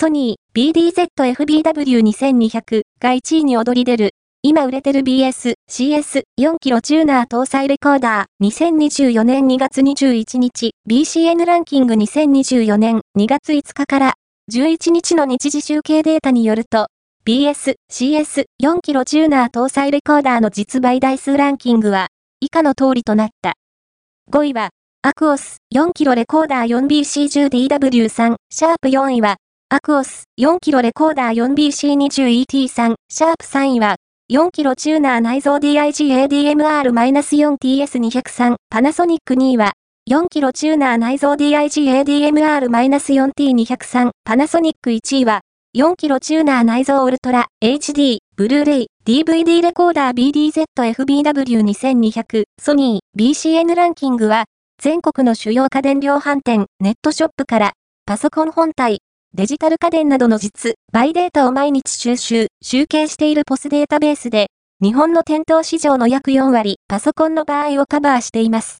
ソニー BDZFBW2200 が1位に躍り出る、今売れてる BS、CS、4キロチューナー搭載レコーダー、2024年2月21日、BCN ランキング2024年2月5日から。11日の日時集計データによると、BS、CS、4キロチューナー搭載レコーダーの実売台数ランキングは、以下の通りとなった。5位は、アクオス4キロレコーダー 4BC10DW3、シャープ4位は、アクオス4キロレコーダー 4BC20ET3、シャープ3位は、4キロチューナー内蔵 DIG-ADMR-4TS203、パナソニック2位は、4キロチューナー内蔵 DIG-ADMR-4T203、パナソニック1位は、4キロチューナー内蔵ウルトラ、HD、ブルーレイ、DVD レコーダー BDZ-FBW2200、ソニー、BCN ランキングは、全国の主要家電量販店、ネットショップから、パソコン本体、デジタル家電などの実、バイデータを毎日収集、集計しているポスデータベースで、日本の店頭市場の約4割、パソコンの場合をカバーしています。